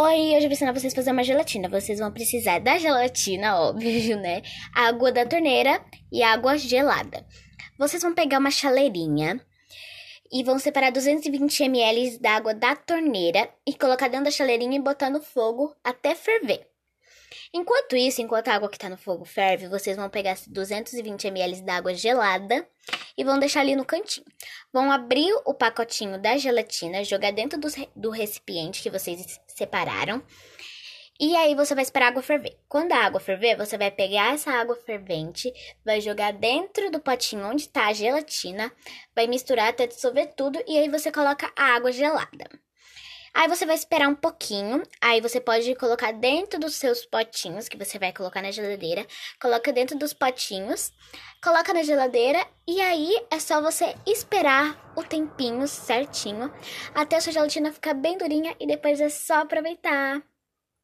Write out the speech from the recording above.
Oi, hoje eu vou ensinar vocês a fazer uma gelatina. Vocês vão precisar da gelatina, óbvio, né? Água da torneira e água gelada. Vocês vão pegar uma chaleirinha e vão separar 220 ml da água da torneira e colocar dentro da chaleirinha e botar no fogo até ferver. Enquanto isso, enquanto a água que está no fogo ferve, vocês vão pegar 220 ml da água gelada e vão deixar ali no cantinho. Vão abrir o pacotinho da gelatina, jogar dentro do, do recipiente que vocês separaram. E aí você vai esperar a água ferver. Quando a água ferver, você vai pegar essa água fervente, vai jogar dentro do potinho onde está a gelatina, vai misturar até dissolver tudo e aí você coloca a água gelada. Aí você vai esperar um pouquinho, aí você pode colocar dentro dos seus potinhos que você vai colocar na geladeira, coloca dentro dos potinhos, coloca na geladeira e aí é só você esperar o tempinho certinho até a sua gelatina ficar bem durinha e depois é só aproveitar.